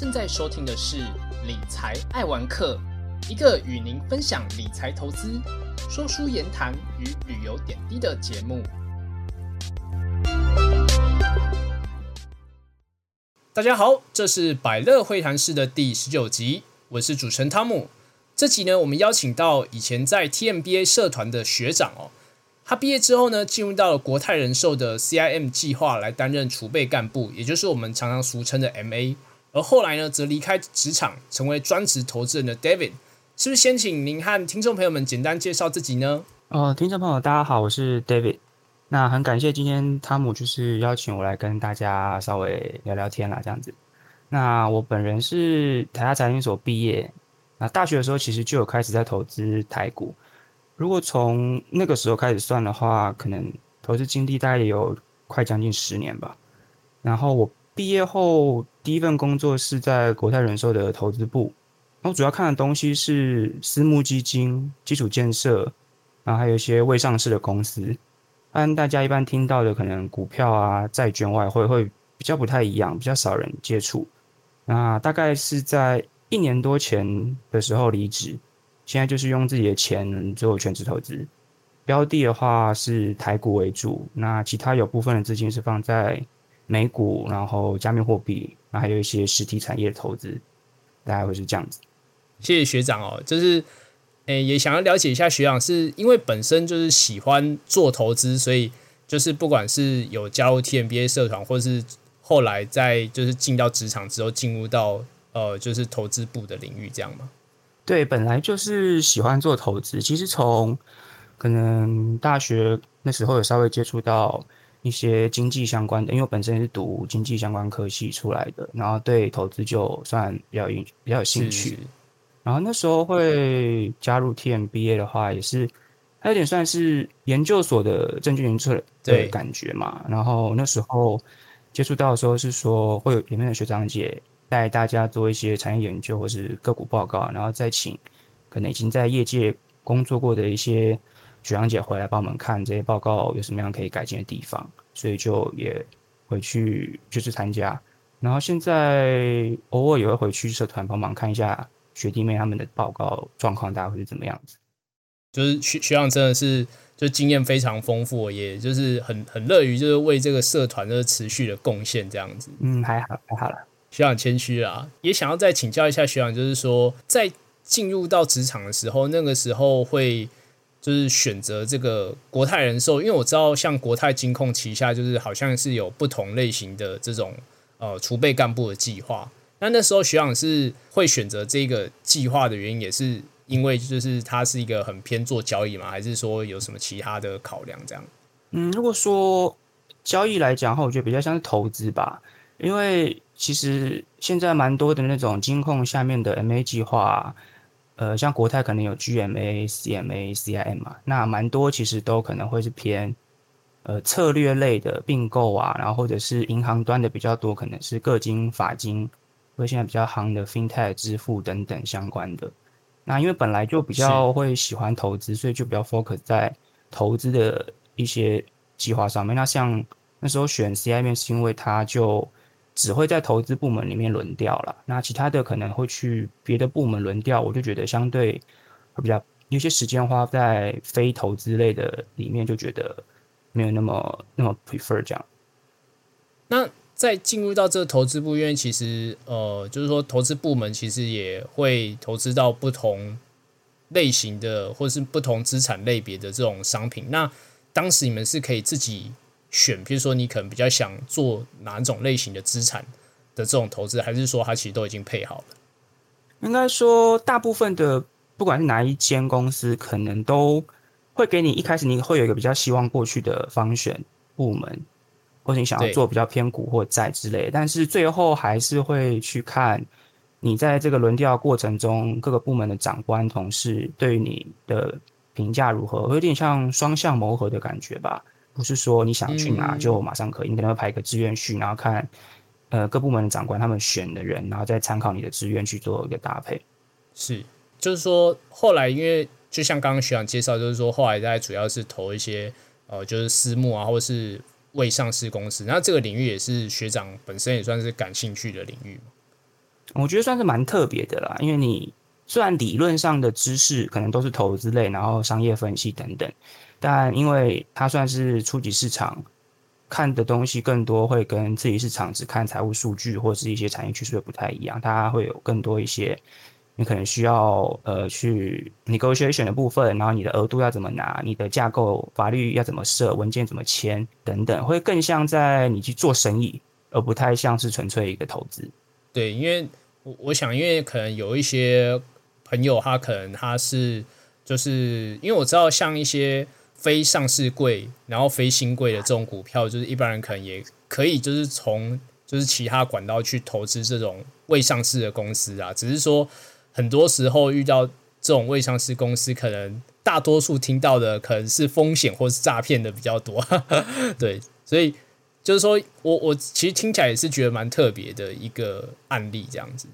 正在收听的是理财爱玩客，一个与您分享理财投资、说书言谈与旅游点滴的节目。大家好，这是百乐会谈室的第十九集，我是主持人汤姆。这集呢，我们邀请到以前在 TMBA 社团的学长哦，他毕业之后呢，进入到了国泰人寿的 CIM 计划来担任储备干部，也就是我们常常俗称的 MA。而后来呢，则离开职场，成为专职投资人的 David。是不是先请您和听众朋友们简单介绍自己呢？哦，听众朋友，大家好，我是 David。那很感谢今天汤姆就是邀请我来跟大家稍微聊聊天啦，这样子。那我本人是台大财经所毕业。那大学的时候，其实就有开始在投资台股。如果从那个时候开始算的话，可能投资经历大概也有快将近十年吧。然后我毕业后第一份工作是在国泰人寿的投资部，然后主要看的东西是私募基金、基础建设，然后还有一些未上市的公司。按大家一般听到的，可能股票啊、债券、外汇会比较不太一样，比较少人接触。那大概是在。一年多前的时候离职，现在就是用自己的钱做全职投资。标的的话是台股为主，那其他有部分的资金是放在美股，然后加密货币，那还有一些实体产业的投资，大概会是这样子。谢谢学长哦，就是诶，也想要了解一下学长，是因为本身就是喜欢做投资，所以就是不管是有加入 TMBA 社团，或是后来在就是进到职场之后进入到。呃，就是投资部的领域这样吗？对，本来就是喜欢做投资。其实从可能大学那时候有稍微接触到一些经济相关的，因为我本身是读经济相关科系出来的，然后对投资就算比较有比较有兴趣。然后那时候会加入 TMBA 的话，也是它有点算是研究所的证券研究的感觉嘛。然后那时候接触到的时候是说会有里面的学长姐。带大家做一些产业研究或是个股报告，然后再请可能已经在业界工作过的一些学长姐回来帮我们看这些报告有什么样可以改进的地方，所以就也回去就是参加，然后现在偶尔也会回去社团帮忙看一下学弟妹他们的报告状况，大概会是怎么样子。就是学学长真的是就经验非常丰富，也就是很很乐于就是为这个社团的持续的贡献这样子。嗯，还好还好了。学长谦虚啊，也想要再请教一下学长，就是说在进入到职场的时候，那个时候会就是选择这个国泰人寿，因为我知道像国泰金控旗下就是好像是有不同类型的这种呃储备干部的计划。那那时候学长是会选择这个计划的原因，也是因为就是它是一个很偏做交易嘛，还是说有什么其他的考量？这样？嗯，如果说交易来讲的话，我觉得比较像是投资吧，因为。其实现在蛮多的那种金控下面的 MA 计划，呃，像国泰可能有 GMA、CMA、CIM 嘛，那蛮多其实都可能会是偏呃策略类的并购啊，然后或者是银行端的比较多，可能是个金、法金，或现在比较行的 FinTech 支付等等相关的。那因为本来就比较会喜欢投资，所以就比较 focus 在投资的一些计划上面。那像那时候选 CIM 是因为它就只会在投资部门里面轮调了，那其他的可能会去别的部门轮调，我就觉得相对会比较有些时间花在非投资类的里面，就觉得没有那么那么 prefer 这样。那在进入到这个投资部，因为其实呃，就是说投资部门其实也会投资到不同类型的或是不同资产类别的这种商品。那当时你们是可以自己。选，比如说你可能比较想做哪种类型的资产的这种投资，还是说它其实都已经配好了？应该说，大部分的不管是哪一间公司，可能都会给你一开始你会有一个比较希望过去的方选部门，或者你想要做比较偏股或债之类，但是最后还是会去看你在这个轮调过程中各个部门的长官同事对于你的评价如何，有点像双向谋合的感觉吧。不是说你想去哪就马上可以，你可能会排一个志愿序，然后看呃各部门的长官他们选的人，然后再参考你的志愿去做一个搭配。是，就是说后来因为就像刚刚学长介绍，就是说后来在主要是投一些呃就是私募啊，或者是未上市公司，那这个领域也是学长本身也算是感兴趣的领域嘛。我觉得算是蛮特别的啦，因为你虽然理论上的知识可能都是投资类，然后商业分析等等，但因为它算是初级市场，看的东西更多会跟自己市场只看财务数据或是一些产业趋势不太一样，它会有更多一些。你可能需要呃去 negotiation 的部分，然后你的额度要怎么拿，你的架构法律要怎么设，文件怎么签等等，会更像在你去做生意，而不太像是纯粹一个投资。对，因为我我想，因为可能有一些朋友，他可能他是就是因为我知道，像一些非上市贵，然后非新贵的这种股票，就是一般人可能也可以就是从就是其他管道去投资这种未上市的公司啊，只是说。很多时候遇到这种未上市公司，可能大多数听到的可能是风险或是诈骗的比较多，对，所以就是说我我其实听起来也是觉得蛮特别的一个案例，这样子。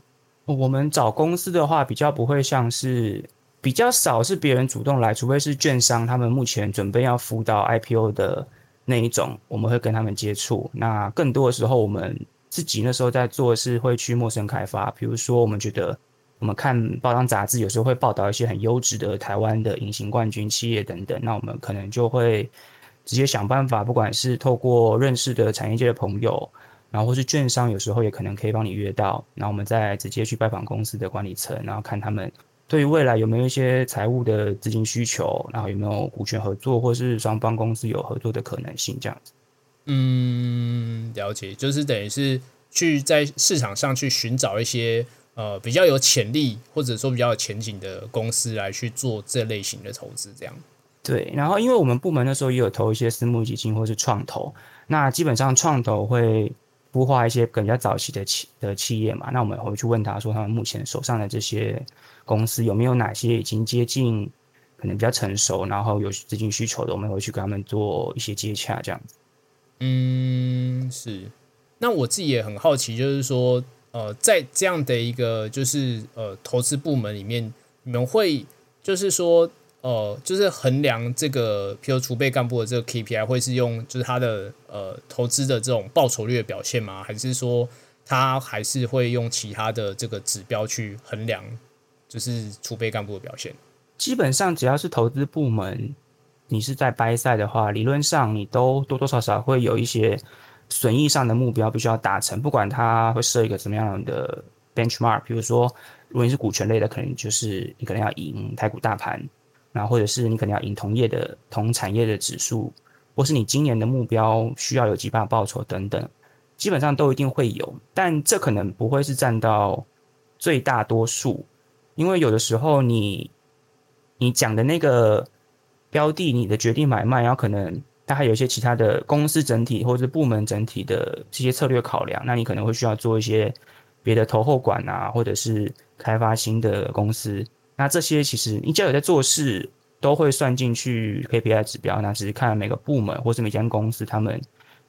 我们找公司的话，比较不会像是比较少是别人主动来，除非是券商他们目前准备要辅导 IPO 的那一种，我们会跟他们接触。那更多的时候，我们自己那时候在做是会去陌生开发，比如说我们觉得。我们看报章杂志，有时候会报道一些很优质的台湾的隐形冠军企业等等。那我们可能就会直接想办法，不管是透过认识的产业界的朋友，然后或是券商，有时候也可能可以帮你约到。然后我们再直接去拜访公司的管理层，然后看他们对于未来有没有一些财务的资金需求，然后有没有股权合作，或是双方公司有合作的可能性这样子。嗯，了解，就是等于是去在市场上去寻找一些。呃，比较有潜力或者说比较有前景的公司来去做这类型的投资，这样。对，然后因为我们部门那时候也有投一些私募基金或是创投，那基本上创投会孵化一些更加早期的企的企业嘛，那我们会去问他说，他们目前手上的这些公司有没有哪些已经接近可能比较成熟，然后有资金需求的，我们会去跟他们做一些接洽，这样子。嗯，是。那我自己也很好奇，就是说。呃，在这样的一个就是呃投资部门里面，你们会就是说呃，就是衡量这个，譬如储备干部的这个 KPI，会是用就是他的呃投资的这种报酬率的表现吗？还是说他还是会用其他的这个指标去衡量，就是储备干部的表现？基本上只要是投资部门，你是在掰赛的话，理论上你都多多少少会有一些。损益上的目标必须要达成，不管他会设一个什么样的 benchmark，比如说，如果你是股权类的，可能就是你可能要赢台股大盘，然后或者是你可能要赢同业的同产业的指数，或是你今年的目标需要有几把报酬等等，基本上都一定会有，但这可能不会是占到最大多数，因为有的时候你你讲的那个标的，你的决定买卖，然后可能。它还有一些其他的公司整体或者部门整体的这些策略考量，那你可能会需要做一些别的投后管啊，或者是开发新的公司。那这些其实你只要有在做事，都会算进去 KPI 指标。那只是看每个部门或是每间公司他们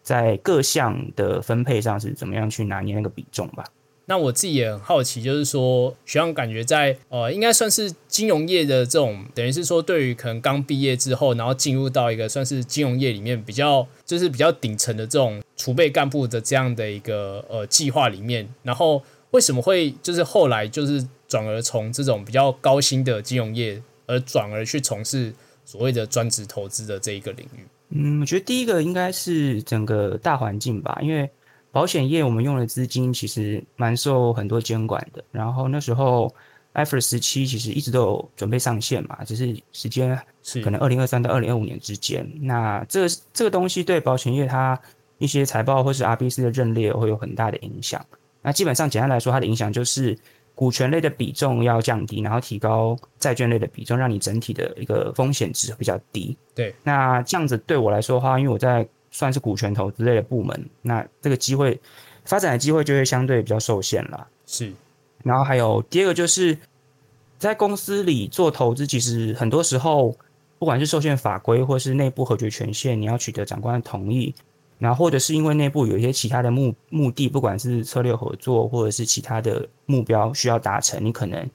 在各项的分配上是怎么样去拿捏那个比重吧。那我自己也很好奇，就是说，学长感觉在呃，应该算是金融业的这种，等于是说，对于可能刚毕业之后，然后进入到一个算是金融业里面比较，就是比较顶层的这种储备干部的这样的一个呃计划里面，然后为什么会就是后来就是转而从这种比较高薪的金融业，而转而去从事所谓的专职投资的这一个领域？嗯，我觉得第一个应该是整个大环境吧，因为。保险业我们用的资金其实蛮受很多监管的，然后那时候 IFRS 十七其实一直都有准备上线嘛，只是时间是可能二零二三到二零二五年之间。那这个这个东西对保险业它一些财报或是 RBC 的认列会有很大的影响。那基本上简单来说，它的影响就是股权类的比重要降低，然后提高债券类的比重，让你整体的一个风险值比较低。对，那这样子对我来说的话，因为我在算是股权投资类的部门，那这个机会发展的机会就会相对比较受限了。是，然后还有第二个就是在公司里做投资，其实很多时候不管是受限法规或是内部核决权限，你要取得长官的同意，然后或者是因为内部有一些其他的目目的，不管是策略合作或者是其他的目标需要达成，你可能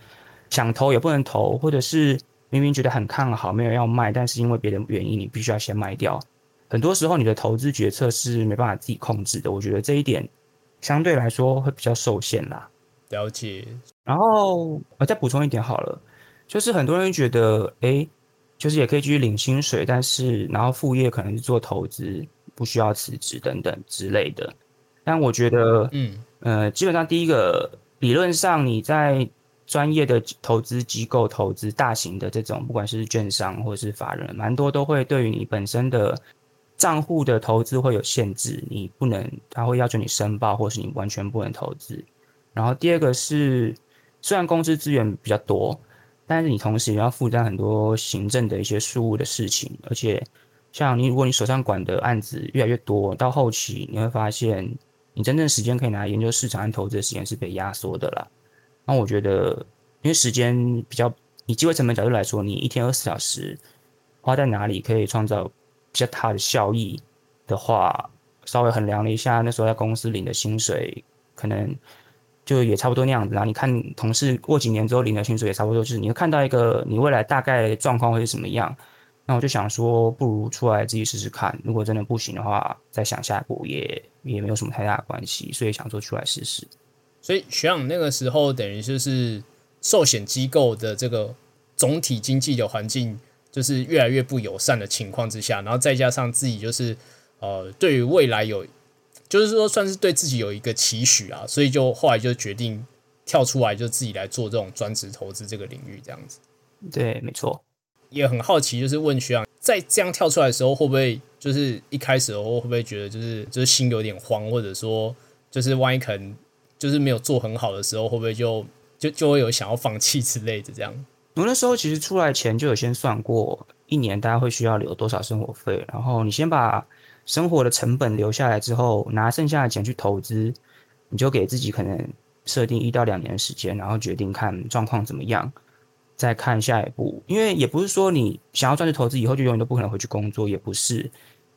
想投也不能投，或者是明明觉得很看好，没有要卖，但是因为别的原因，你必须要先卖掉。很多时候，你的投资决策是没办法自己控制的。我觉得这一点相对来说会比较受限啦。了解。然后我再补充一点好了，就是很多人觉得，哎，就是也可以继续领薪水，但是然后副业可能是做投资，不需要辞职等等之类的。但我觉得，嗯呃，基本上第一个理论上你在专业的投资机构投资大型的这种，不管是券商或者是法人，蛮多都会对于你本身的账户的投资会有限制，你不能，他会要求你申报，或是你完全不能投资。然后第二个是。虽然公司资源比较多，但是你同时也要负担很多行政的一些事务的事情，而且像你，如果你手上管的案子越来越多，到后期你会发现，你真正时间可以拿来研究市场和投资的时间是被压缩的啦。那我觉得，因为时间比较以机会成本角度来说，你一天二十小时花在哪里可以创造比较大的效益的话，稍微衡量了一下，那时候在公司领的薪水可能。就也差不多那样子，然后你看同事过几年之后领的薪水也差不多，就是你会看到一个你未来大概状况会是什么样。那我就想说，不如出来自己试试看，如果真的不行的话，再想下一步也也没有什么太大的关系，所以想说出来试试。所以学长那个时候等于就是寿险机构的这个总体经济的环境就是越来越不友善的情况之下，然后再加上自己就是呃对于未来有。就是说，算是对自己有一个期许啊，所以就后来就决定跳出来，就自己来做这种专职投资这个领域，这样子。对，没错。也很好奇，就是问学长，在这样跳出来的时候，会不会就是一开始的时候，会不会觉得就是就是心有点慌，或者说就是万一可能就是没有做很好的时候，会不会就就就会有想要放弃之类的这样？我那时候其实出来前就有先算过，一年大家会需要留多少生活费，然后你先把。生活的成本留下来之后，拿剩下的钱去投资，你就给自己可能设定一到两年的时间，然后决定看状况怎么样，再看下一步。因为也不是说你想要专职投资以后就永远都不可能回去工作，也不是，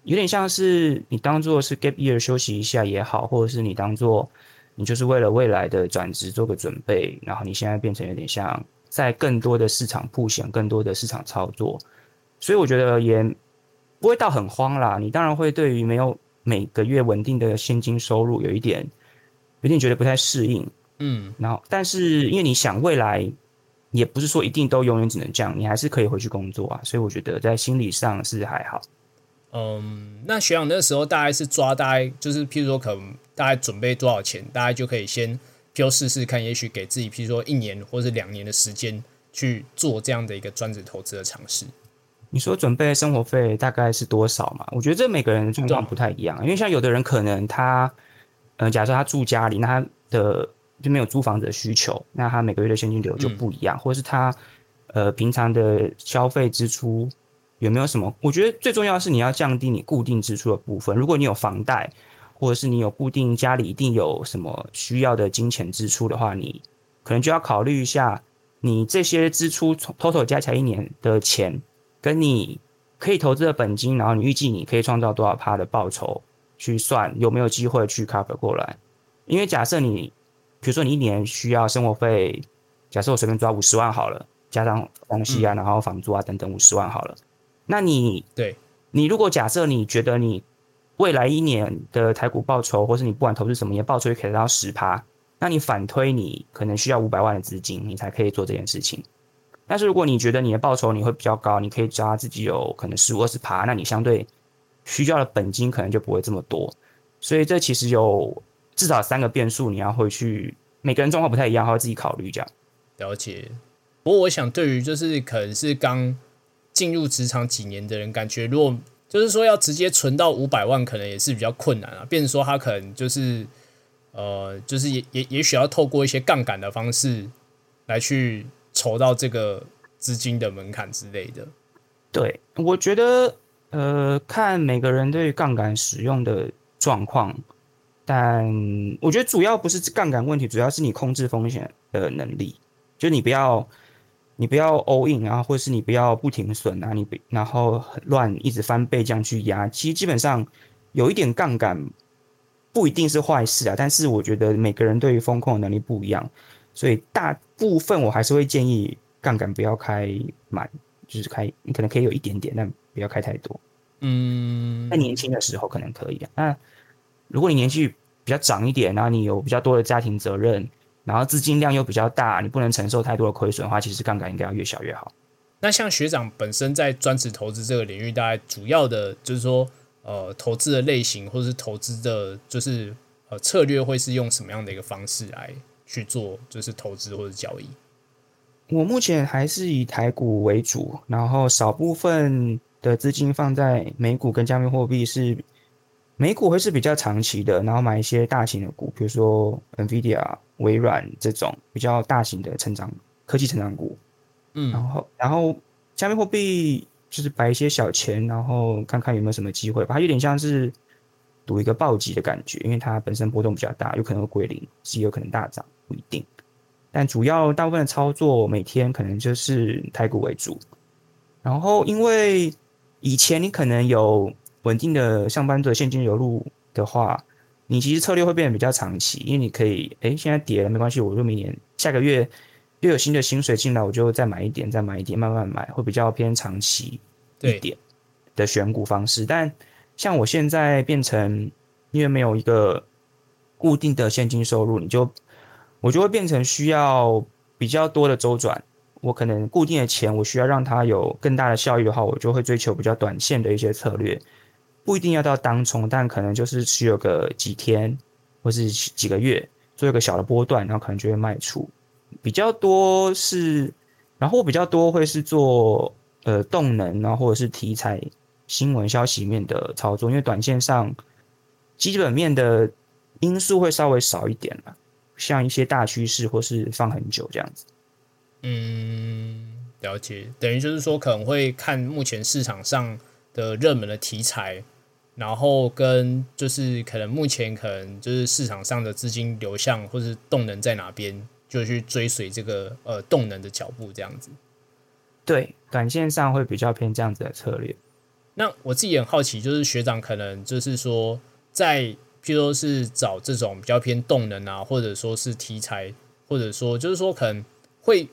有点像是你当做是 gap year 休息一下也好，或者是你当做你就是为了未来的转职做个准备，然后你现在变成有点像在更多的市场铺险，更多的市场操作，所以我觉得也。不会到很慌啦，你当然会对于没有每个月稳定的现金收入有一点，有点觉得不太适应，嗯，然后但是因为你想未来，也不是说一定都永远只能这样，你还是可以回去工作啊，所以我觉得在心理上是还好。嗯，那学长那时候大概是抓大概就是，譬如说可能大概准备多少钱，大概就可以先譬如试试看，也许给自己譬如说一年或者两年的时间去做这样的一个专职投资的尝试。你说准备生活费大概是多少嘛？我觉得这每个人的状况不太一样，因为像有的人可能他，呃，假设他住家里，那他的就没有租房子的需求，那他每个月的现金流就不一样，或者是他，呃，平常的消费支出有没有什么？我觉得最重要的是你要降低你固定支出的部分。如果你有房贷，或者是你有固定家里一定有什么需要的金钱支出的话，你可能就要考虑一下，你这些支出从 total 加起来一年的钱。跟你可以投资的本金，然后你预计你可以创造多少趴的报酬，去算有没有机会去 cover 过来。因为假设你，比如说你一年需要生活费，假设我随便抓五十万好了，加上东西啊，然后房租啊等等五十万好了，那你对，你如果假设你觉得你未来一年的台股报酬，或是你不管投资什么，你的报酬可以达到十趴，那你反推你可能需要五百万的资金，你才可以做这件事情。但是如果你觉得你的报酬你会比较高，你可以抓自己有可能十五二十趴，那你相对需要的本金可能就不会这么多。所以这其实有至少三个变数，你要会去每个人状况不太一样，要自己考虑这样。了解。不过我想，对于就是可能是刚进入职场几年的人，感觉如果就是说要直接存到五百万，可能也是比较困难啊。变成说他可能就是呃，就是也也也许要透过一些杠杆的方式来去。筹到这个资金的门槛之类的，对我觉得，呃，看每个人对杠杆使用的状况，但我觉得主要不是杠杆问题，主要是你控制风险的能力。就你不要，你不要 all in 啊，或者是你不要不停损啊，你然后乱一直翻倍这样去压。其实基本上有一点杠杆不一定是坏事啊，但是我觉得每个人对于风控的能力不一样。所以大部分我还是会建议杠杆不要开满，就是开你可能可以有一点点，但不要开太多。嗯，在年轻的时候可能可以啊。那如果你年纪比较长一点，然后你有比较多的家庭责任，然后资金量又比较大，你不能承受太多的亏损的话，其实杠杆应该要越小越好。那像学长本身在专职投资这个领域，大概主要的就是说，呃，投资的类型或者是投资的，就是呃策略会是用什么样的一个方式来去做，就是投资或者交易？我目前还是以台股为主，然后少部分的资金放在美股跟加密货币是。美股会是比较长期的，然后买一些大型的股，比如说 Nvidia、微软这种比较大型的成长科技成长股。嗯，然后然后加密货币就是摆一些小钱，然后看看有没有什么机会吧。它有点像是赌一个暴击的感觉，因为它本身波动比较大，有可能会归零，是有可能大涨，不一定。但主要大部分的操作每天可能就是台股为主。然后因为以前你可能有。稳定的上班的现金流入的话，你其实策略会变得比较长期，因为你可以，哎，现在跌了没关系，我就明年下个月又有新的薪水进来，我就再买一点，再买一点，慢慢买，会比较偏长期一点的选股方式。但像我现在变成，因为没有一个固定的现金收入，你就我就会变成需要比较多的周转。我可能固定的钱，我需要让它有更大的效益的话，我就会追求比较短线的一些策略。不一定要到当冲，但可能就是持有个几天，或是几个月，做一个小的波段，然后可能就会卖出。比较多是，然后比较多会是做呃动能，然后或者是题材新闻消息面的操作，因为短线上基本面的因素会稍微少一点了，像一些大趋势或是放很久这样子。嗯，了解，等于就是说可能会看目前市场上的热门的题材。然后跟就是可能目前可能就是市场上的资金流向或是动能在哪边，就去追随这个呃动能的脚步这样子。对，短线上会比较偏这样子的策略。那我自己也很好奇，就是学长可能就是说，在譬如说是找这种比较偏动能啊，或者说是题材，或者说就是说可能会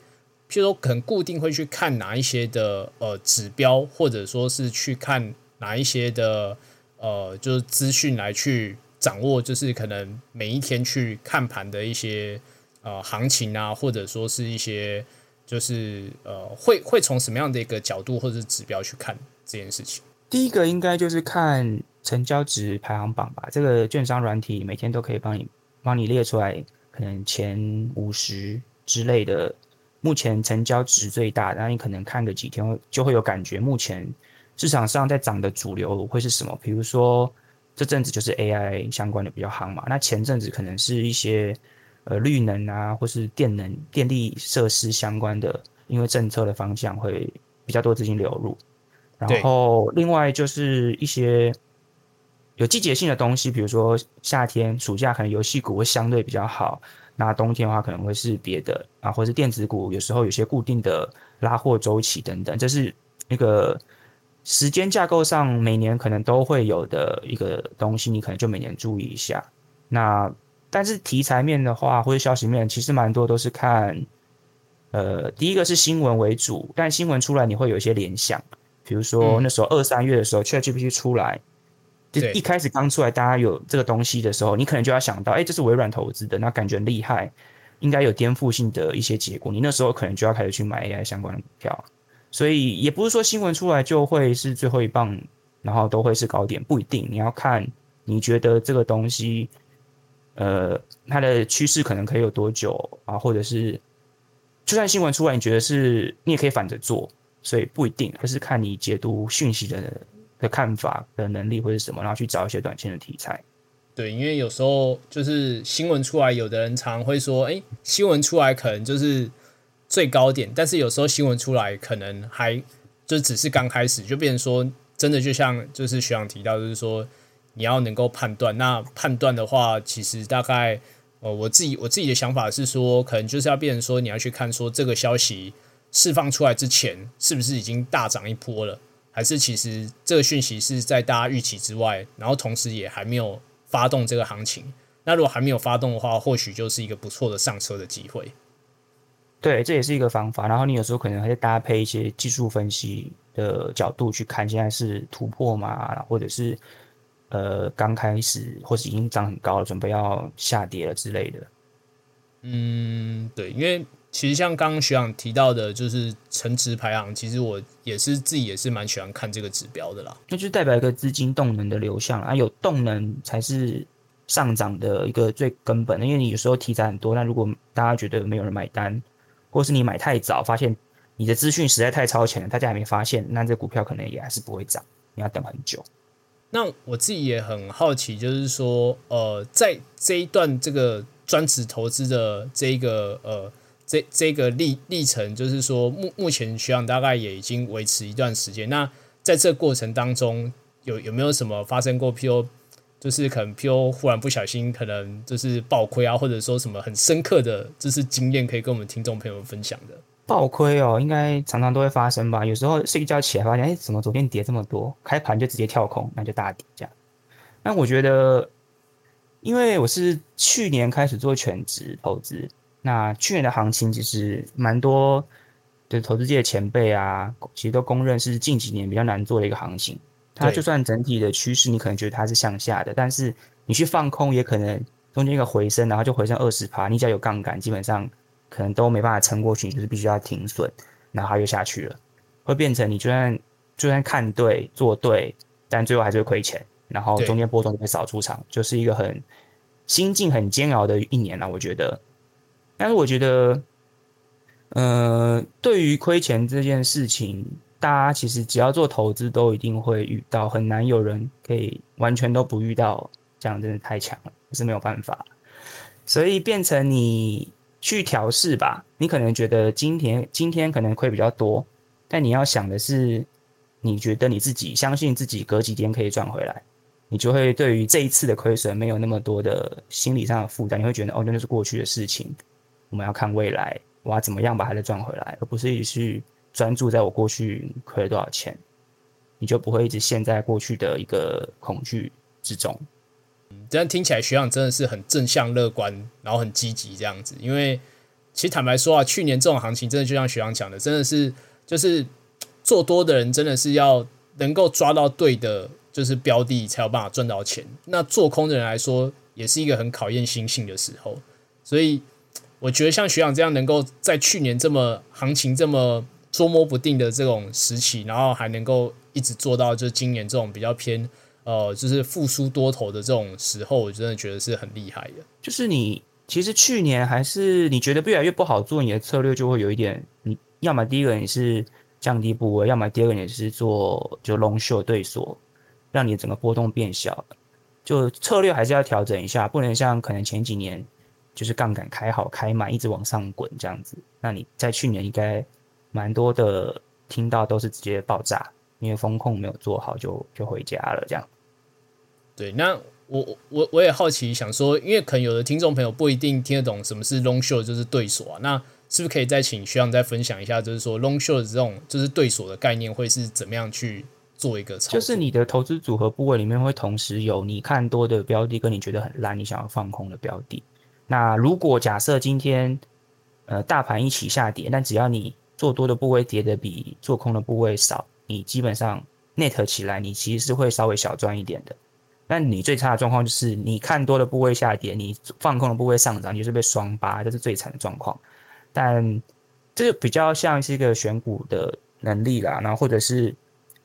譬如说可能固定会去看哪一些的呃指标，或者说是去看哪一些的。呃，就是资讯来去掌握，就是可能每一天去看盘的一些呃行情啊，或者说是一些就是呃会会从什么样的一个角度或者是指标去看这件事情。第一个应该就是看成交值排行榜吧，这个券商软体每天都可以帮你帮你列出来，可能前五十之类的，目前成交值最大，然后你可能看个几天就会有感觉，目前。市场上在涨的主流会是什么？比如说这阵子就是 AI 相关的比较夯嘛。那前阵子可能是一些呃绿能啊，或是电能、电力设施相关的，因为政策的方向会比较多资金流入。然后另外就是一些有季节性的东西，比如说夏天、暑假可能游戏股会相对比较好。那冬天的话可能会是别的啊，或是电子股有时候有些固定的拉货周期等等，这是那个。时间架构上，每年可能都会有的一个东西，你可能就每年注意一下。那但是题材面的话，或者消息面，其实蛮多都是看，呃，第一个是新闻为主，但新闻出来你会有一些联想，比如说那时候二三月的时候，ChatGPT 出来，就一开始刚出来，大家有这个东西的时候，你可能就要想到，哎，这是微软投资的，那感觉厉害，应该有颠覆性的一些结果，你那时候可能就要开始去买 AI 相关的股票。所以也不是说新闻出来就会是最后一棒，然后都会是高点，不一定。你要看你觉得这个东西，呃，它的趋势可能可以有多久啊？或者是就算新闻出来，你觉得是你也可以反着做，所以不一定，而是看你解读讯息的的看法的能力或者什么，然后去找一些短线的题材。对，因为有时候就是新闻出来，有的人常会说，哎，新闻出来可能就是。最高点，但是有时候新闻出来，可能还就只是刚开始，就变成说，真的就像就是学长提到，就是说你要能够判断。那判断的话，其实大概呃，我自己我自己的想法是说，可能就是要变成说，你要去看说这个消息释放出来之前，是不是已经大涨一波了，还是其实这个讯息是在大家预期之外，然后同时也还没有发动这个行情。那如果还没有发动的话，或许就是一个不错的上车的机会。对，这也是一个方法。然后你有时候可能会搭配一些技术分析的角度去看，现在是突破嘛，或者是呃刚开始，或是已经涨很高了，准备要下跌了之类的。嗯，对，因为其实像刚刚学长提到的，就是成值排行，其实我也是自己也是蛮喜欢看这个指标的啦。那就代表一个资金动能的流向啊，有动能才是上涨的一个最根本的。因为你有时候题材很多，但如果大家觉得没有人买单，或是你买太早，发现你的资讯实在太超前了，大家还没发现，那这股票可能也还是不会涨，你要等很久。那我自己也很好奇，就是说，呃，在这一段这个专职投资的这一个呃这这个历历程，就是说目目前学长大概也已经维持一段时间。那在这过程当中，有有没有什么发生过？譬如就是可能譬如忽然不小心，可能就是爆亏啊，或者说什么很深刻的就是经验，可以跟我们听众朋友们分享的。爆亏哦，应该常常都会发生吧。有时候睡一觉起来发现，哎，怎么昨天跌这么多？开盘就直接跳空，那就大跌这样。那我觉得，因为我是去年开始做全职投资，那去年的行情其实蛮多的投资界前辈啊，其实都公认是近几年比较难做的一个行情。它就算整体的趋势，你可能觉得它是向下的，但是你去放空，也可能中间一个回升，然后就回升二十趴，你只要有杠杆，基本上。可能都没办法撑过去，你就是必须要停损，然后它又下去了，会变成你就算就算看对做对，但最后还是会亏钱，然后中间波动就会少出场，就是一个很心境很煎熬的一年了。我觉得，但是我觉得，呃，对于亏钱这件事情，大家其实只要做投资都一定会遇到，很难有人可以完全都不遇到，这样真的太强了，是没有办法，所以变成你。去调试吧，你可能觉得今天今天可能亏比较多，但你要想的是，你觉得你自己相信自己隔几天可以赚回来，你就会对于这一次的亏损没有那么多的心理上的负担，你会觉得哦，那就是过去的事情，我们要看未来，我要怎么样把它再赚回来，而不是一去专注在我过去亏了多少钱，你就不会一直陷在过去的一个恐惧之中。嗯这样听起来，学长真的是很正向乐观，然后很积极这样子。因为其实坦白说啊，去年这种行情，真的就像学长讲的，真的是就是做多的人真的是要能够抓到对的，就是标的才有办法赚到钱。那做空的人来说，也是一个很考验心性的时候。所以我觉得像学长这样，能够在去年这么行情这么捉摸不定的这种时期，然后还能够一直做到，就今年这种比较偏。呃，就是复苏多头的这种时候，我真的觉得是很厉害的。就是你其实去年还是你觉得越来越不好做，你的策略就会有一点，你要么第一个你是降低部位，要么第二个你是做就 long s h o w 对锁，让你整个波动变小。就策略还是要调整一下，不能像可能前几年就是杠杆开好开满，一直往上滚这样子。那你在去年应该蛮多的听到都是直接爆炸，因为风控没有做好就就回家了这样。对，那我我我也好奇，想说，因为可能有的听众朋友不一定听得懂什么是 long s h o w 就是对锁啊。那是不是可以再请学长再分享一下，就是说 long s h o w 这种就是对锁的概念会是怎么样去做一个操作？就是你的投资组合部位里面会同时有你看多的标的，跟你觉得很烂、你想要放空的标的。那如果假设今天呃大盘一起下跌，但只要你做多的部位跌的比做空的部位少，你基本上 net 起来，你其实是会稍微小赚一点的。那你最差的状况就是，你看多的部位下跌，你放空的部位上涨，就是被双八，这是最惨的状况。但这个比较像是一个选股的能力啦，然后或者是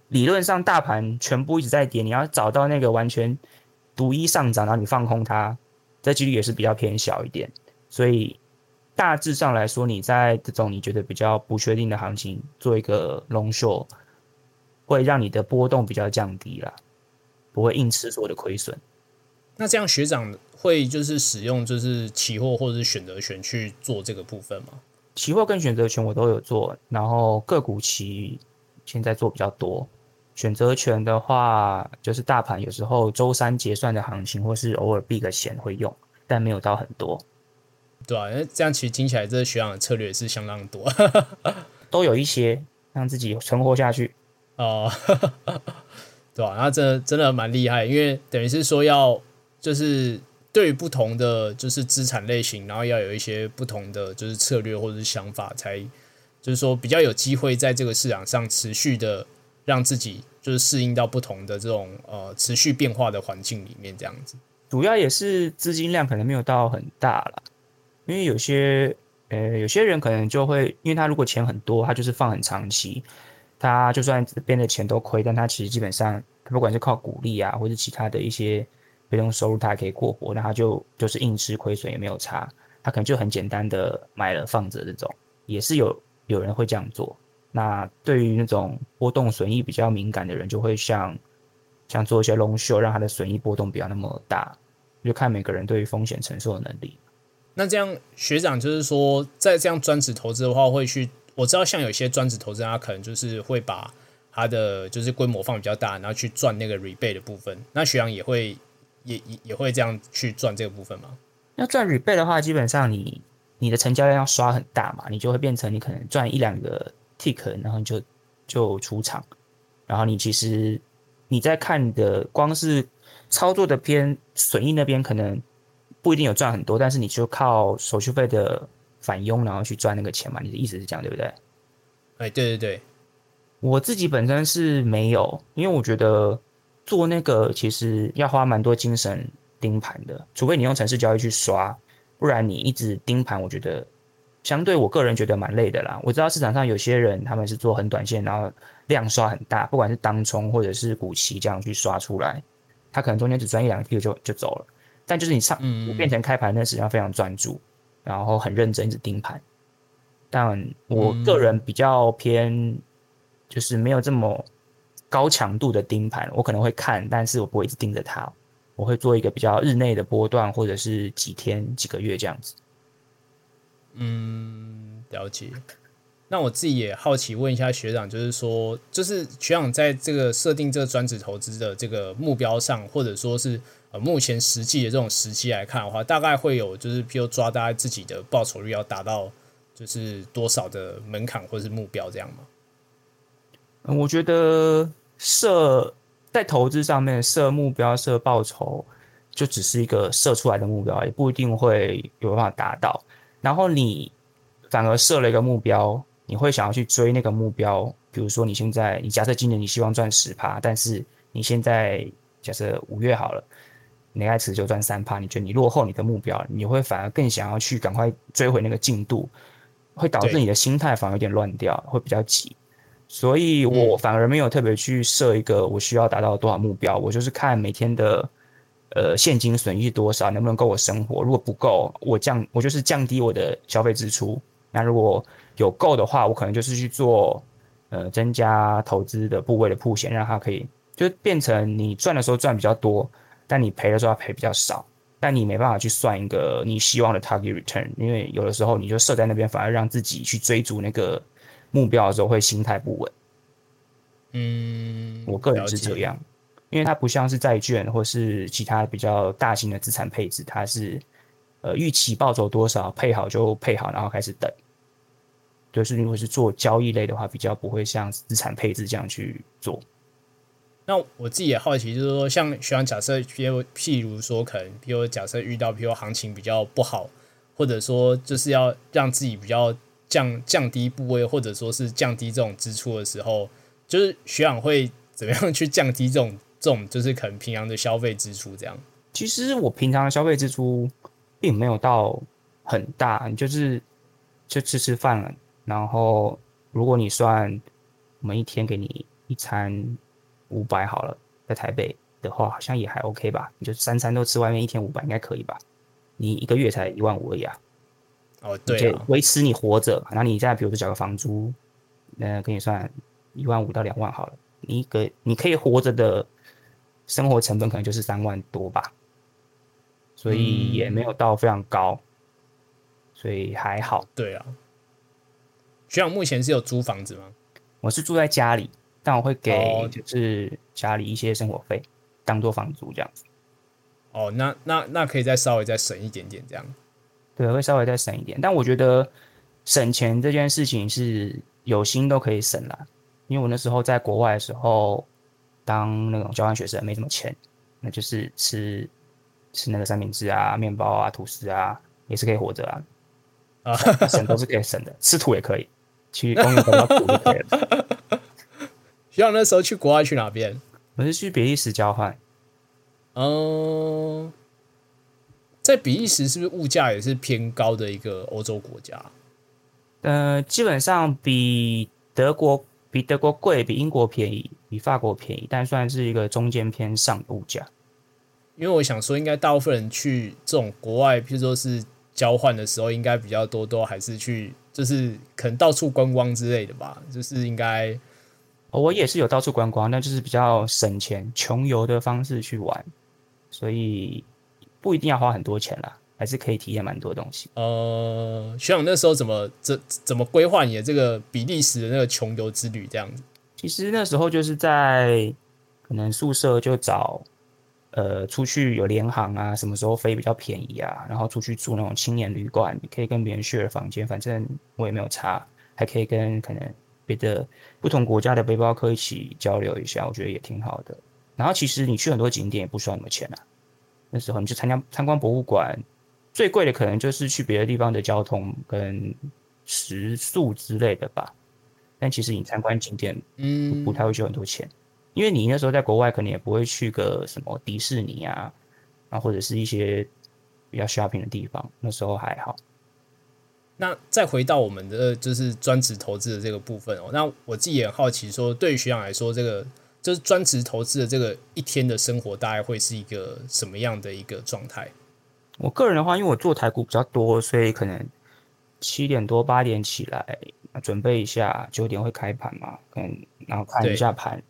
理论上大盘全部一直在跌，你要找到那个完全独一上涨，然后你放空它，这几率也是比较偏小一点。所以大致上来说，你在这种你觉得比较不确定的行情做一个 long short，会让你的波动比较降低啦。不会硬吃所有的亏损。那这样学长会就是使用就是期货或者是选择权去做这个部分吗？期货跟选择权我都有做，然后个股期现在做比较多。选择权的话，就是大盘有时候周三结算的行情，或是偶尔避个险会用，但没有到很多。对啊，那这样其实听起来这学长的策略也是相当多，都有一些让自己存活下去哦。对吧？那这真的蛮厉害，因为等于是说要就是对于不同的就是资产类型，然后要有一些不同的就是策略或者是想法，才就是说比较有机会在这个市场上持续的让自己就是适应到不同的这种呃持续变化的环境里面，这样子。主要也是资金量可能没有到很大了，因为有些呃有些人可能就会，因为他如果钱很多，他就是放很长期，他就算这边的钱都亏，但他其实基本上不管是靠股利啊，或者其他的一些被动收入，他还可以过活，那他就就是硬吃亏损也没有差，他可能就很简单的买了放着这种，也是有有人会这样做。那对于那种波动损益比较敏感的人，就会像像做一些 long show，让他的损益波动不要那么大，就看每个人对于风险承受的能力。那这样学长就是说，在这样专职投资的话，会去我知道像有些专职投资人，他可能就是会把他的就是规模放比较大，然后去赚那个 rebate 的部分。那学长也会也也也会这样去赚这个部分吗？要赚 rebate 的话，基本上你你的成交量要刷很大嘛，你就会变成你可能赚一两个。tick，然后你就就出场，然后你其实你在看的光是操作的偏损益那边，可能不一定有赚很多，但是你就靠手续费的返佣，然后去赚那个钱嘛。你的意思是这样对不对？哎，对对对，我自己本身是没有，因为我觉得做那个其实要花蛮多精神盯盘的，除非你用城市交易去刷，不然你一直盯盘，我觉得。相对我个人觉得蛮累的啦。我知道市场上有些人他们是做很短线，然后量刷很大，不管是当冲或者是股期这样去刷出来，他可能中间只赚一两 Q 就就走了。但就是你上我变成开盘那时间非常专注，然后很认真一直盯盘。但我个人比较偏，就是没有这么高强度的盯盘，我可能会看，但是我不会一直盯着它。我会做一个比较日内的波段，或者是几天几个月这样子。嗯，了解。那我自己也好奇问一下学长，就是说，就是学长在这个设定这个专职投资的这个目标上，或者说是呃目前实际的这种时期来看的话，大概会有就是，譬如抓大家自己的报酬率要达到就是多少的门槛或者是目标这样吗？我觉得设在投资上面设目标、设报酬，就只是一个设出来的目标，也不一定会有办法达到。然后你反而设了一个目标，你会想要去追那个目标。比如说，你现在你假设今年你希望赚十趴，但是你现在假设五月好了，你开始就赚三趴，你觉得你落后你的目标，你会反而更想要去赶快追回那个进度，会导致你的心态反而有点乱掉，会比较急。所以我反而没有特别去设一个我需要达到多少目标，我就是看每天的。呃，现金损益多少，能不能够我生活？如果不够，我降，我就是降低我的消费支出。那如果有够的话，我可能就是去做，呃，增加投资的部位的铺险，让它可以就变成你赚的时候赚比较多，但你赔的时候要赔比较少。但你没办法去算一个你希望的 target return，因为有的时候你就设在那边，反而让自己去追逐那个目标的时候会心态不稳。嗯，我个人是这样。因为它不像是债券或是其他比较大型的资产配置，它是呃预期报酬多少配好就配好，然后开始等。就是如果是做交易类的话，比较不会像资产配置这样去做。那我自己也好奇，就是说，像学长假设，譬如譬如说，可能譬如假设遇到譬如行情比较不好，或者说就是要让自己比较降降低部位，或者说是降低这种支出的时候，就是学长会怎么样去降低这种？这种就是可能平常的消费支出这样。其实我平常的消费支出并没有到很大，就是就吃吃饭了。然后如果你算我们一天给你一餐五百好了，在台北的话好像也还 OK 吧？你就三餐都吃外面，一天五百应该可以吧？你一个月才一万五而已啊。哦，对，维持你活着。那你再比如说缴个房租，那给你算一万五到两万好了，你一个你可以活着的。生活成本可能就是三万多吧，所以也没有到非常高，所以还好。对啊，学长目前是有租房子吗？我是住在家里，但我会给就是家里一些生活费当做房租这样子。哦，那那那可以再稍微再省一点点这样。对，会稍微再省一点，但我觉得省钱这件事情是有心都可以省啦，因为我那时候在国外的时候。当那种交换学生没什么钱，那就是吃吃那个三明治啊、面包啊、吐司啊，也是可以活着啊。啊，省都是可以省的，吃土也可以，去公园找土就可以了。学长那时候去国外去哪边？我是去比利时交换。嗯，在比利时是不是物价也是偏高的一个欧洲国家？呃，基本上比德国比德国贵，比英国便宜，比法国便宜，但算是一个中间偏上的物价。因为我想说，应该大部分人去这种国外，譬如说是交换的时候，应该比较多都还是去，就是可能到处观光之类的吧。就是应该，我也是有到处观光，但就是比较省钱、穷游的方式去玩，所以不一定要花很多钱啦。还是可以体验蛮多东西。呃，学长那时候怎么怎怎么规划你的这个比利时的那个穷游之旅？这样子，其实那时候就是在可能宿舍就找呃出去有联航啊，什么时候飞比较便宜啊，然后出去住那种青年旅馆，可以跟别人 share 房间，反正我也没有差，还可以跟可能别的不同国家的背包客一起交流一下，我觉得也挺好的。然后其实你去很多景点也不需要什么钱啊，那时候你去参加参观博物馆。最贵的可能就是去别的地方的交通跟食宿之类的吧，但其实你参观景点，嗯，不太会需要很多钱，因为你那时候在国外可能也不会去个什么迪士尼啊，啊或者是一些比较 shopping 的地方，那时候还好。那再回到我们的就是专职投资的这个部分哦，那我自己也好奇说，对于学长来说，这个就是专职投资的这个一天的生活，大概会是一个什么样的一个状态？我个人的话，因为我做台股比较多，所以可能七点多八点起来准备一下，九点会开盘嘛，可能然后看一下盘，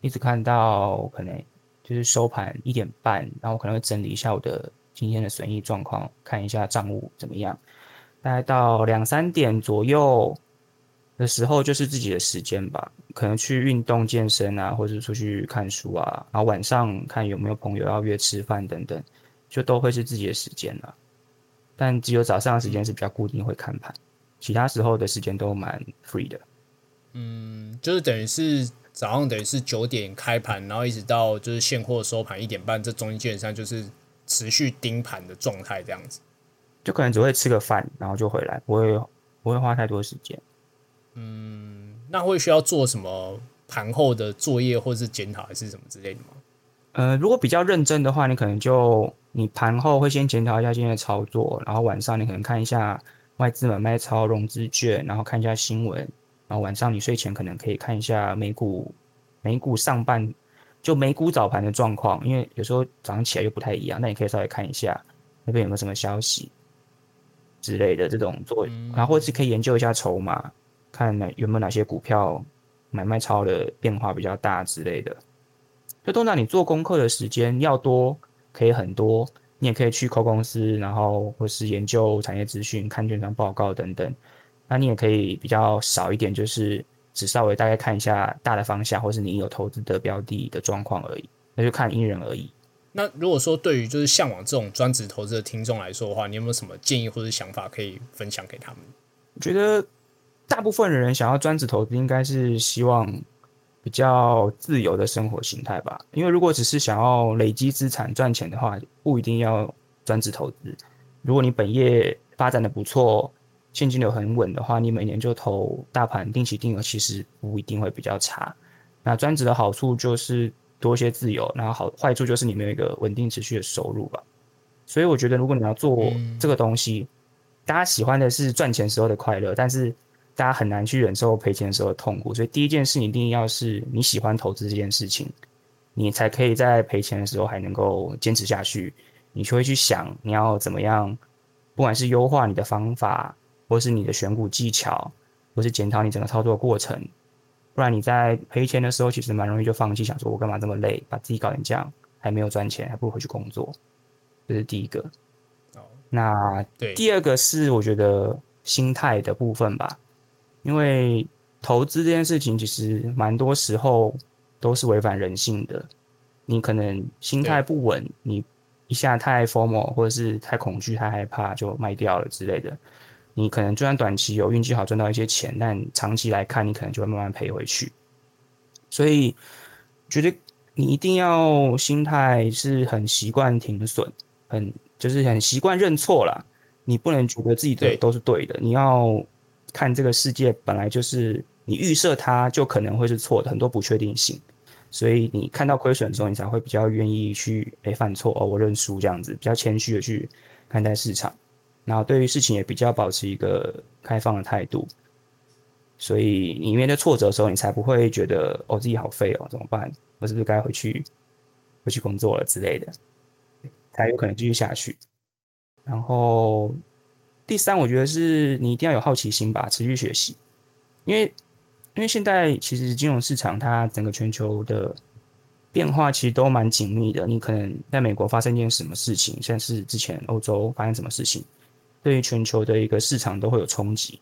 一直看到可能就是收盘一点半，然后可能会整理一下我的今天的损益状况，看一下账务怎么样。大概到两三点左右的时候，就是自己的时间吧，可能去运动健身啊，或者出去看书啊，然后晚上看有没有朋友要约吃饭等等。就都会是自己的时间了，但只有早上的时间是比较固定会看盘，其他时候的时间都蛮 free 的。嗯，就是等于是早上等于是九点开盘，然后一直到就是现货收盘一点半，这中间基本上就是持续盯盘的状态这样子。就可能只会吃个饭，然后就回来，不会不会花太多时间。嗯，那会需要做什么盘后的作业或者是检讨还是什么之类的吗？呃，如果比较认真的话，你可能就你盘后会先检讨一下今天的操作，然后晚上你可能看一下外资买卖超、融资券，然后看一下新闻，然后晚上你睡前可能可以看一下美股，美股上半就美股早盘的状况，因为有时候早上起来又不太一样，那你可以稍微看一下那边有没有什么消息之类的这种做，然后或是可以研究一下筹码，看哪有没有哪些股票买卖超的变化比较大之类的。就通常你做功课的时间要多，可以很多，你也可以去扣公司，然后或是研究产业资讯、看券商报告等等。那你也可以比较少一点，就是只稍微大概看一下大的方向，或是你有投资的标的的状况而已。那就看因人而异。那如果说对于就是向往这种专职投资的听众来说的话，你有没有什么建议或者想法可以分享给他们？我觉得大部分的人想要专职投资，应该是希望。比较自由的生活形态吧，因为如果只是想要累积资产赚钱的话，不一定要专职投资。如果你本业发展的不错，现金流很稳的话，你每年就投大盘定期定额，其实不一定会比较差。那专职的好处就是多一些自由，然后好坏处就是你没有一个稳定持续的收入吧。所以我觉得，如果你要做这个东西，大家喜欢的是赚钱时候的快乐，但是。大家很难去忍受赔钱的时候的痛苦，所以第一件事一定要是你喜欢投资这件事情，你才可以在赔钱的时候还能够坚持下去。你就会去想你要怎么样，不管是优化你的方法，或是你的选股技巧，或是检讨你整个操作过程。不然你在赔钱的时候，其实蛮容易就放弃，想说我干嘛这么累，把自己搞成这样，还没有赚钱，还不如回去工作。这是第一个。那第二个是我觉得心态的部分吧。因为投资这件事情，其实蛮多时候都是违反人性的。你可能心态不稳，你一下太 formal，或者是太恐惧、太害怕，就卖掉了之类的。你可能就算短期有运气好赚到一些钱，但长期来看，你可能就会慢慢赔回去。所以，觉得你一定要心态是很习惯停损，很就是很习惯认错啦。你不能觉得自己的都是对的，你要。看这个世界本来就是你预设它就可能会是错的，很多不确定性，所以你看到亏损的时候，你才会比较愿意去诶犯错哦，我认输这样子，比较谦虚的去看待市场，然后对于事情也比较保持一个开放的态度。所以你面对挫折的时候，你才不会觉得哦自己好废哦，怎么办？我是不是该回去回去工作了之类的，才有可能继续下去。然后第三，我觉得是你一定要有好奇心吧，持续学习，因为因为现在其实金融市场它整个全球的变化其实都蛮紧密的。你可能在美国发生一件什么事情，像是之前欧洲发生什么事情，对于全球的一个市场都会有冲击。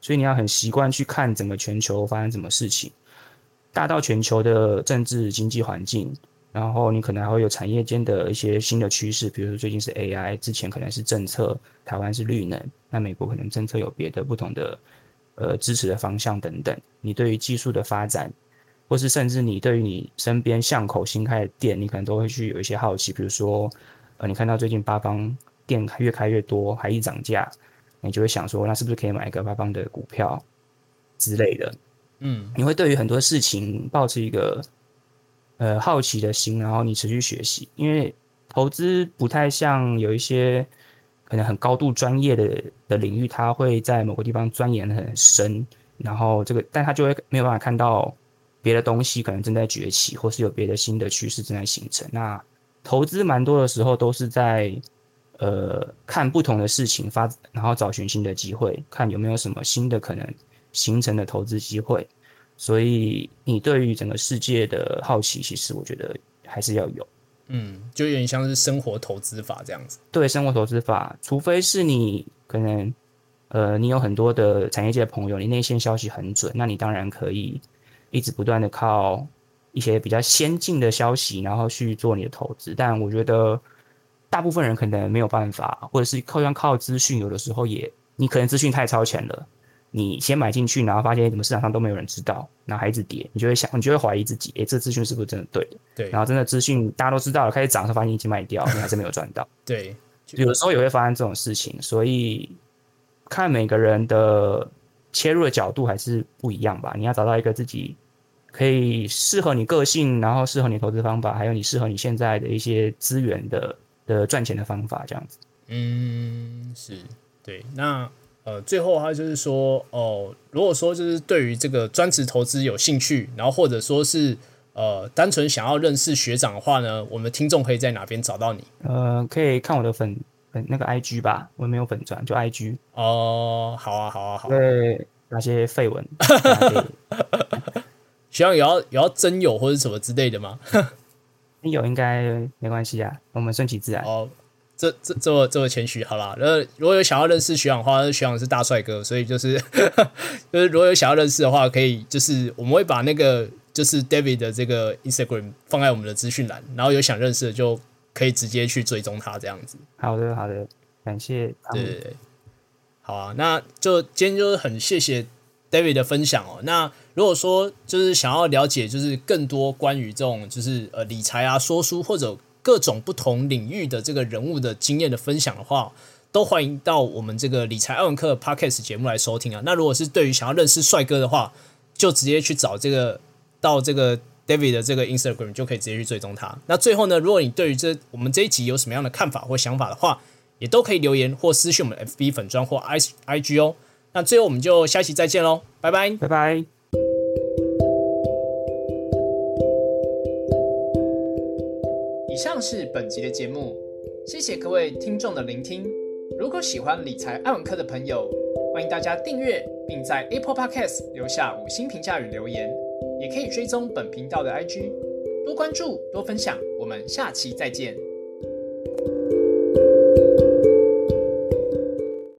所以你要很习惯去看整个全球发生什么事情，大到全球的政治经济环境，然后你可能还会有产业间的一些新的趋势，比如说最近是 AI，之前可能是政策，台湾是绿能，那美国可能政策有别的不同的呃支持的方向等等。你对于技术的发展，或是甚至你对于你身边巷口新开的店，你可能都会去有一些好奇，比如说呃你看到最近八方店越开越多，还一涨价。你就会想说，那是不是可以买一个八方的股票之类的？嗯，你会对于很多事情保持一个呃好奇的心，然后你持续学习。因为投资不太像有一些可能很高度专业的的领域，它会在某个地方钻研很深，然后这个但他就会没有办法看到别的东西可能正在崛起，或是有别的新的趋势正在形成。那投资蛮多的时候都是在。呃，看不同的事情发，然后找寻新的机会，看有没有什么新的可能形成的投资机会。所以，你对于整个世界的好奇，其实我觉得还是要有。嗯，就有点像是生活投资法这样子。对，生活投资法，除非是你可能，呃，你有很多的产业界的朋友，你内线消息很准，那你当然可以一直不断的靠一些比较先进的消息，然后去做你的投资。但我觉得。大部分人可能没有办法，或者是靠靠资讯，有的时候也你可能资讯太超前了，你先买进去，然后发现怎么市场上都没有人知道，然后还一直跌，你就会想，你就会怀疑自己，诶，这资讯是不是真的对的？对。然后真的资讯大家都知道了，开始涨的时候发现已经卖掉，你还是没有赚到。对。有的时候也会发生这种事情，所以看每个人的切入的角度还是不一样吧。你要找到一个自己可以适合你个性，然后适合你投资方法，还有你适合你现在的一些资源的。的赚钱的方法这样子，嗯，是对。那呃，最后的话就是说，哦，如果说就是对于这个专职投资有兴趣，然后或者说是呃单纯想要认识学长的话呢，我们听众可以在哪边找到你？呃，可以看我的粉粉那个 I G 吧，我没有粉钻，就 I G。哦，好啊，好啊，好。对，那些绯闻，学长也要也要真有或者什么之类的吗？有应该没关系啊，我们顺其自然。哦，这这这么这么谦虚，好啦。那如果有想要认识徐阳的话，徐阳是大帅哥，所以就是 就是如果有想要认识的话，可以就是我们会把那个就是 David 的这个 Instagram 放在我们的资讯栏，然后有想认识的就可以直接去追踪他这样子。好的，好的，感谢。对对对，好啊，那就今天就是很谢谢。David 的分享哦，那如果说就是想要了解就是更多关于这种就是呃理财啊、说书或者各种不同领域的这个人物的经验的分享的话，都欢迎到我们这个理财艾文克 Podcast 节目来收听啊。那如果是对于想要认识帅哥的话，就直接去找这个到这个 David 的这个 Instagram 就可以直接去追踪他。那最后呢，如果你对于这我们这一集有什么样的看法或想法的话，也都可以留言或私信我们 FB 粉砖或 I IG 哦。那最后我们就下期再见喽，拜拜，拜拜。以上是本集的节目，谢谢各位听众的聆听。如果喜欢理财爱文科的朋友，欢迎大家订阅，并在 Apple Podcast 留下五星评价与留言，也可以追踪本频道的 IG，多关注多分享。我们下期再见。